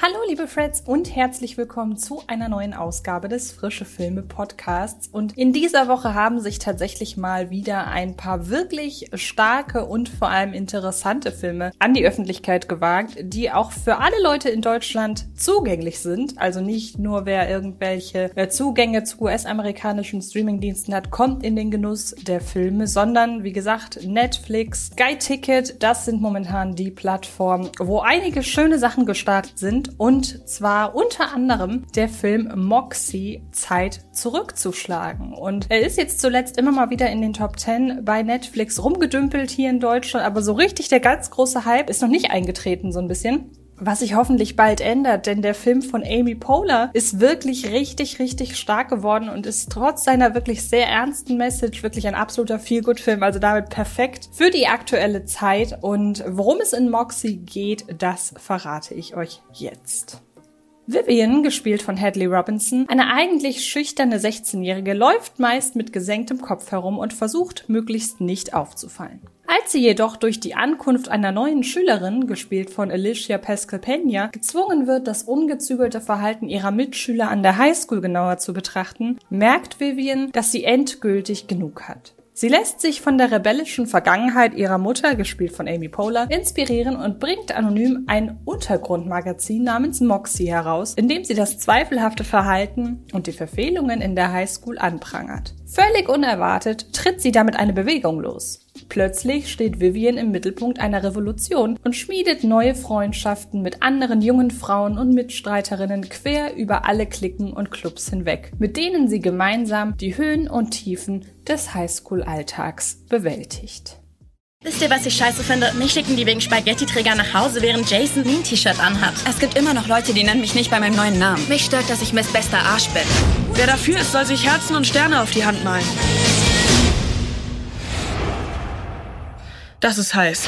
Hallo liebe Freds und herzlich willkommen zu einer neuen Ausgabe des Frische Filme Podcasts. Und in dieser Woche haben sich tatsächlich mal wieder ein paar wirklich starke und vor allem interessante Filme an die Öffentlichkeit gewagt, die auch für alle Leute in Deutschland zugänglich sind. Also nicht nur wer irgendwelche äh, Zugänge zu US-amerikanischen Streamingdiensten hat, kommt in den Genuss der Filme, sondern wie gesagt Netflix, Sky Ticket, das sind momentan die Plattformen, wo einige schöne Sachen gestartet sind und zwar unter anderem der Film Moxie Zeit zurückzuschlagen. Und er ist jetzt zuletzt immer mal wieder in den Top 10 bei Netflix rumgedümpelt hier in Deutschland, aber so richtig der ganz große Hype ist noch nicht eingetreten, so ein bisschen was sich hoffentlich bald ändert, denn der Film von Amy Poehler ist wirklich richtig, richtig stark geworden und ist trotz seiner wirklich sehr ernsten Message wirklich ein absoluter Feel-Good-Film, also damit perfekt für die aktuelle Zeit. Und worum es in Moxie geht, das verrate ich euch jetzt. Vivian, gespielt von Hadley Robinson, eine eigentlich schüchterne 16-Jährige, läuft meist mit gesenktem Kopf herum und versucht möglichst nicht aufzufallen. Als sie jedoch durch die Ankunft einer neuen Schülerin, gespielt von Alicia Pascal Pena, gezwungen wird, das ungezügelte Verhalten ihrer Mitschüler an der Highschool genauer zu betrachten, merkt Vivian, dass sie endgültig genug hat. Sie lässt sich von der rebellischen Vergangenheit ihrer Mutter, gespielt von Amy Poehler, inspirieren und bringt anonym ein Untergrundmagazin namens Moxie heraus, in dem sie das zweifelhafte Verhalten und die Verfehlungen in der Highschool anprangert. Völlig unerwartet tritt sie damit eine Bewegung los. Plötzlich steht Vivian im Mittelpunkt einer Revolution und schmiedet neue Freundschaften mit anderen jungen Frauen und Mitstreiterinnen quer über alle Klicken und Clubs hinweg, mit denen sie gemeinsam die Höhen und Tiefen des Highschool-Alltags bewältigt. Wisst ihr, was ich scheiße finde? Mich schicken die wegen Spaghetti-Träger nach Hause, während Jason ein T-Shirt anhat. Es gibt immer noch Leute, die nennen mich nicht bei meinem neuen Namen. Mich stört, dass ich Miss Bester Arsch bin. Wer dafür ist, soll sich Herzen und Sterne auf die Hand malen. Das ist heiß.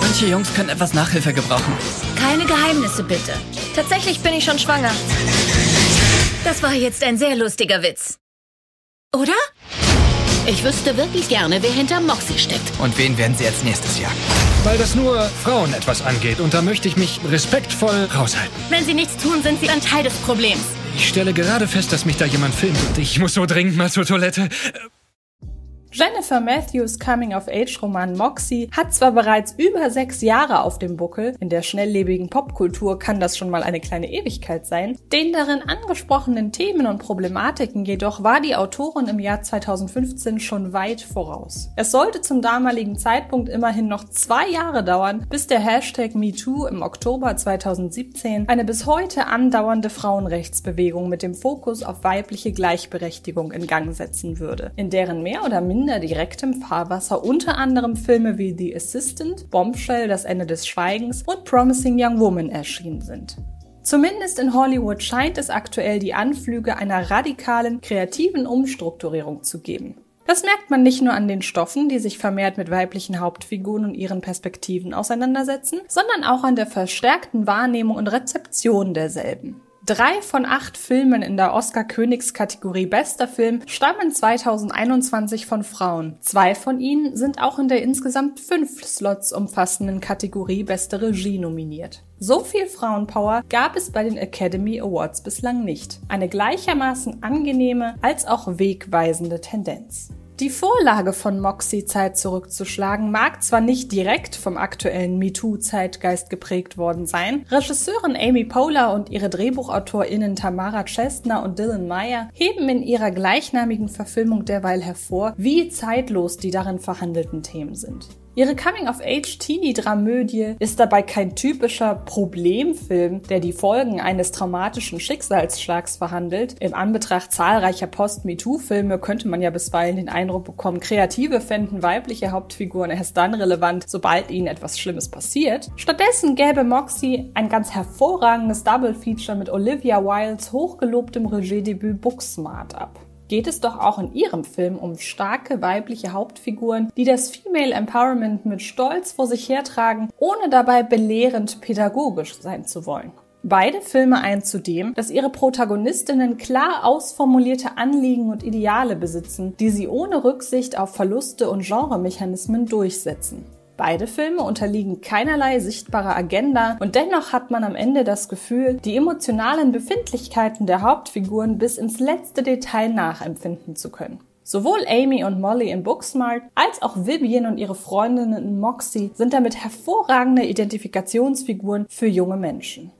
Manche Jungs können etwas Nachhilfe gebrauchen. Keine Geheimnisse, bitte. Tatsächlich bin ich schon schwanger. Das war jetzt ein sehr lustiger Witz. Oder? Ich wüsste wirklich gerne, wer hinter Moxie steckt. Und wen werden sie als nächstes jagen? Weil das nur Frauen etwas angeht und da möchte ich mich respektvoll raushalten. Wenn sie nichts tun, sind sie ein Teil des Problems. Ich stelle gerade fest, dass mich da jemand filmt und ich muss so dringend mal zur Toilette. Jennifer Matthews Coming-of-Age-Roman Moxie hat zwar bereits über sechs Jahre auf dem Buckel, in der schnelllebigen Popkultur kann das schon mal eine kleine Ewigkeit sein, den darin angesprochenen Themen und Problematiken jedoch war die Autorin im Jahr 2015 schon weit voraus. Es sollte zum damaligen Zeitpunkt immerhin noch zwei Jahre dauern, bis der Hashtag MeToo im Oktober 2017 eine bis heute andauernde Frauenrechtsbewegung mit dem Fokus auf weibliche Gleichberechtigung in Gang setzen würde, in deren mehr oder minder minder direktem Fahrwasser unter anderem Filme wie The Assistant, Bombshell, Das Ende des Schweigens und Promising Young Woman erschienen sind. Zumindest in Hollywood scheint es aktuell die Anflüge einer radikalen, kreativen Umstrukturierung zu geben. Das merkt man nicht nur an den Stoffen, die sich vermehrt mit weiblichen Hauptfiguren und ihren Perspektiven auseinandersetzen, sondern auch an der verstärkten Wahrnehmung und Rezeption derselben. Drei von acht Filmen in der Oscar-Königskategorie Bester Film stammen 2021 von Frauen. Zwei von ihnen sind auch in der insgesamt fünf Slots umfassenden Kategorie Beste Regie nominiert. So viel Frauenpower gab es bei den Academy Awards bislang nicht. Eine gleichermaßen angenehme als auch wegweisende Tendenz. Die Vorlage von Moxie Zeit zurückzuschlagen mag zwar nicht direkt vom aktuellen MeToo-Zeitgeist geprägt worden sein, Regisseurin Amy Poehler und ihre DrehbuchautorInnen Tamara Chestner und Dylan Meyer heben in ihrer gleichnamigen Verfilmung derweil hervor, wie zeitlos die darin verhandelten Themen sind. Ihre Coming-of-Age-Teenie-Dramödie ist dabei kein typischer Problemfilm, der die Folgen eines traumatischen Schicksalsschlags verhandelt. Im Anbetracht zahlreicher Post-MeToo-Filme könnte man ja bisweilen den Eindruck bekommen, Kreative fänden weibliche Hauptfiguren erst dann relevant, sobald ihnen etwas Schlimmes passiert. Stattdessen gäbe Moxie ein ganz hervorragendes Double-Feature mit Olivia Wildes hochgelobtem Regiedebüt Booksmart ab geht es doch auch in ihrem Film um starke weibliche Hauptfiguren, die das Female Empowerment mit Stolz vor sich hertragen, ohne dabei belehrend pädagogisch sein zu wollen. Beide Filme ein zudem, dass ihre Protagonistinnen klar ausformulierte Anliegen und Ideale besitzen, die sie ohne Rücksicht auf Verluste und Genremechanismen durchsetzen. Beide Filme unterliegen keinerlei sichtbarer Agenda und dennoch hat man am Ende das Gefühl, die emotionalen Befindlichkeiten der Hauptfiguren bis ins letzte Detail nachempfinden zu können. Sowohl Amy und Molly in Booksmart als auch Vivian und ihre Freundinnen in Moxie sind damit hervorragende Identifikationsfiguren für junge Menschen.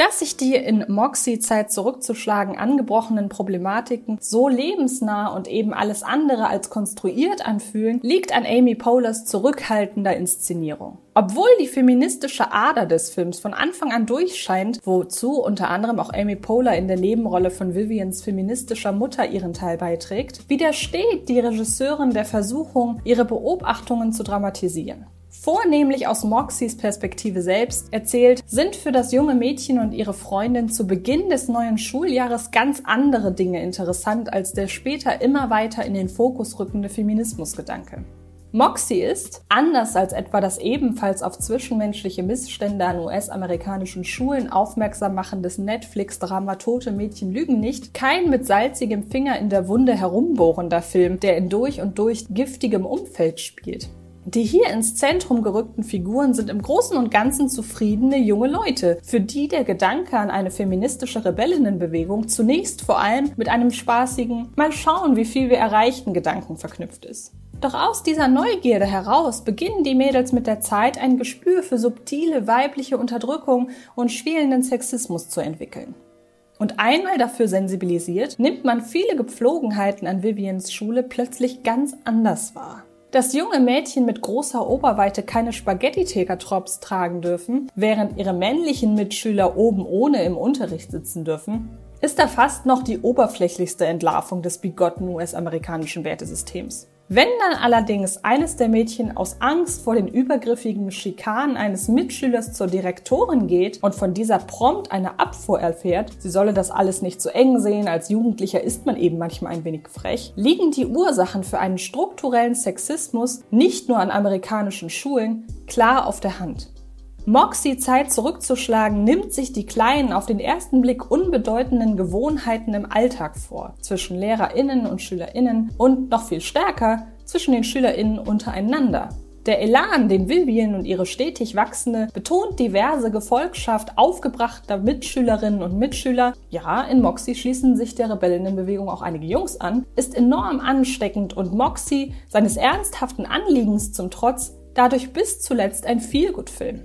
Dass sich die in Moxie-Zeit zurückzuschlagen angebrochenen Problematiken so lebensnah und eben alles andere als konstruiert anfühlen, liegt an Amy Pohlers zurückhaltender Inszenierung. Obwohl die feministische Ader des Films von Anfang an durchscheint, wozu unter anderem auch Amy Poehler in der Nebenrolle von Vivians feministischer Mutter ihren Teil beiträgt, widersteht die Regisseurin der Versuchung, ihre Beobachtungen zu dramatisieren vornehmlich aus Moxies Perspektive selbst erzählt, sind für das junge Mädchen und ihre Freundin zu Beginn des neuen Schuljahres ganz andere Dinge interessant als der später immer weiter in den Fokus rückende Feminismusgedanke. Moxie ist, anders als etwa das ebenfalls auf zwischenmenschliche Missstände an US-amerikanischen Schulen aufmerksam machendes Netflix-Drama Tote Mädchen lügen nicht, kein mit salzigem Finger in der Wunde herumbohrender Film, der in durch und durch giftigem Umfeld spielt. Die hier ins Zentrum gerückten Figuren sind im Großen und Ganzen zufriedene junge Leute, für die der Gedanke an eine feministische Rebellinnenbewegung zunächst vor allem mit einem spaßigen Mal schauen, wie viel wir erreichten Gedanken verknüpft ist. Doch aus dieser Neugierde heraus beginnen die Mädels mit der Zeit ein Gespür für subtile weibliche Unterdrückung und schwelenden Sexismus zu entwickeln. Und einmal dafür sensibilisiert, nimmt man viele Gepflogenheiten an Vivians Schule plötzlich ganz anders wahr. Dass junge Mädchen mit großer Oberweite keine Spaghetti-Tegertrops tragen dürfen, während ihre männlichen Mitschüler oben ohne im Unterricht sitzen dürfen, ist da fast noch die oberflächlichste Entlarvung des bigotten US-amerikanischen Wertesystems. Wenn dann allerdings eines der Mädchen aus Angst vor den übergriffigen Schikanen eines Mitschülers zur Direktorin geht und von dieser prompt eine Abfuhr erfährt, sie solle das alles nicht so eng sehen, als Jugendlicher ist man eben manchmal ein wenig frech, liegen die Ursachen für einen strukturellen Sexismus nicht nur an amerikanischen Schulen klar auf der Hand. Moxie Zeit zurückzuschlagen nimmt sich die kleinen, auf den ersten Blick unbedeutenden Gewohnheiten im Alltag vor, zwischen LehrerInnen und SchülerInnen und noch viel stärker zwischen den SchülerInnen untereinander. Der Elan, den Vivian und ihre stetig wachsende, betont diverse Gefolgschaft aufgebrachter Mitschülerinnen und Mitschüler, ja, in Moxie schließen sich der Rebellinnenbewegung auch einige Jungs an, ist enorm ansteckend und Moxie, seines ernsthaften Anliegens zum Trotz, dadurch bis zuletzt ein Feelgood-Film.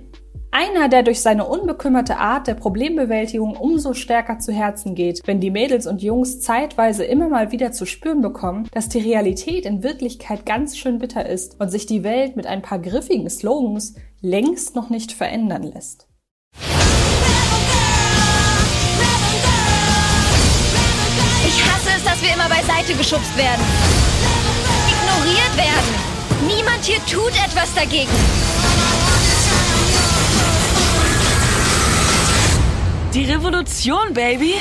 Einer, der durch seine unbekümmerte Art der Problembewältigung umso stärker zu Herzen geht, wenn die Mädels und Jungs zeitweise immer mal wieder zu spüren bekommen, dass die Realität in Wirklichkeit ganz schön bitter ist und sich die Welt mit ein paar griffigen Slogans längst noch nicht verändern lässt. Ich hasse es, dass wir immer beiseite geschubst werden. Ignoriert werden. Niemand hier tut etwas dagegen. Die Revolution, Baby!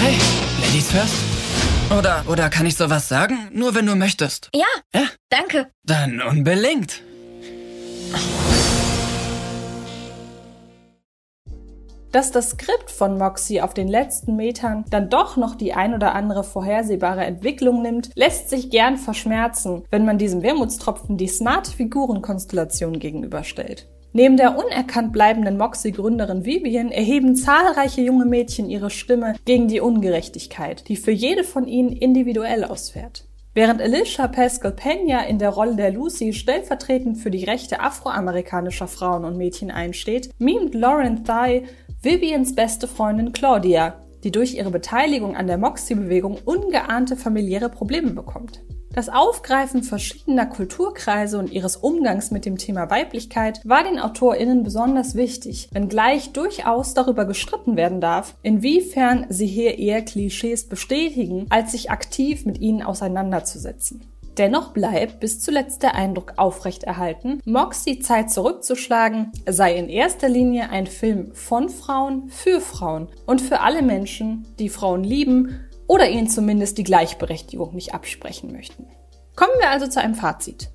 Hey, Ladies first? Oder, oder kann ich sowas sagen? Nur wenn du möchtest. Ja, Ja? danke. Dann unbedingt. Dass das Skript von Moxie auf den letzten Metern dann doch noch die ein oder andere vorhersehbare Entwicklung nimmt, lässt sich gern verschmerzen, wenn man diesem Wermutstropfen die smarte Figurenkonstellation gegenüberstellt. Neben der unerkannt bleibenden Moxie-Gründerin Vivian erheben zahlreiche junge Mädchen ihre Stimme gegen die Ungerechtigkeit, die für jede von ihnen individuell ausfährt. Während Alicia Pascal Pena in der Rolle der Lucy stellvertretend für die Rechte afroamerikanischer Frauen und Mädchen einsteht, mimt Lauren Thigh Vivians beste Freundin Claudia, die durch ihre Beteiligung an der Moxie-Bewegung ungeahnte familiäre Probleme bekommt. Das Aufgreifen verschiedener Kulturkreise und ihres Umgangs mit dem Thema Weiblichkeit war den AutorInnen besonders wichtig, wenngleich durchaus darüber gestritten werden darf, inwiefern sie hier eher Klischees bestätigen, als sich aktiv mit ihnen auseinanderzusetzen. Dennoch bleibt bis zuletzt der Eindruck aufrechterhalten, Moxie Zeit zurückzuschlagen sei in erster Linie ein Film von Frauen für Frauen und für alle Menschen, die Frauen lieben oder ihnen zumindest die Gleichberechtigung nicht absprechen möchten. Kommen wir also zu einem Fazit.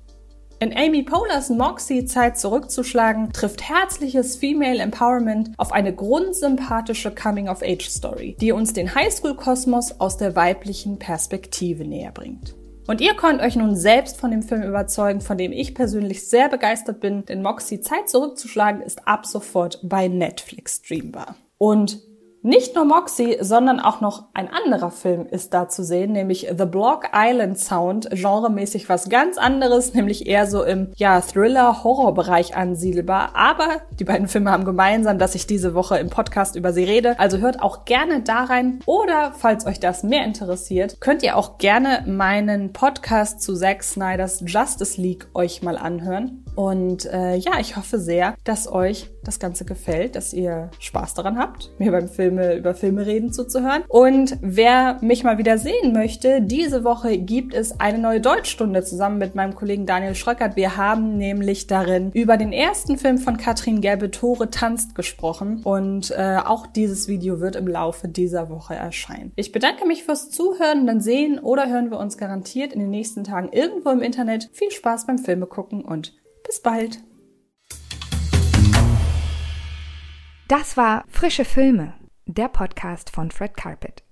In Amy Pohlers Moxie Zeit zurückzuschlagen, trifft herzliches Female Empowerment auf eine grundsympathische Coming-of-Age-Story, die uns den Highschool-Kosmos aus der weiblichen Perspektive näher bringt. Und ihr könnt euch nun selbst von dem Film überzeugen, von dem ich persönlich sehr begeistert bin, denn Moxie Zeit zurückzuschlagen ist ab sofort bei Netflix streambar. Und nicht nur Moxie, sondern auch noch ein anderer Film ist da zu sehen, nämlich The Block Island Sound, genremäßig was ganz anderes, nämlich eher so im ja, Thriller-Horror-Bereich ansiedelbar. Aber die beiden Filme haben gemeinsam, dass ich diese Woche im Podcast über sie rede. Also hört auch gerne da rein. Oder falls euch das mehr interessiert, könnt ihr auch gerne meinen Podcast zu Zack Snyders Justice League euch mal anhören. Und äh, ja, ich hoffe sehr, dass euch das Ganze gefällt, dass ihr Spaß daran habt, mir beim Filme über Filme reden zuzuhören. Und wer mich mal wieder sehen möchte, diese Woche gibt es eine neue Deutschstunde zusammen mit meinem Kollegen Daniel Schröckert. Wir haben nämlich darin über den ersten Film von Katrin Gelbe Tore tanzt gesprochen und äh, auch dieses Video wird im Laufe dieser Woche erscheinen. Ich bedanke mich fürs Zuhören, dann sehen oder hören wir uns garantiert in den nächsten Tagen irgendwo im Internet. Viel Spaß beim Filme gucken und bis bald. Das war Frische Filme, der Podcast von Fred Carpet.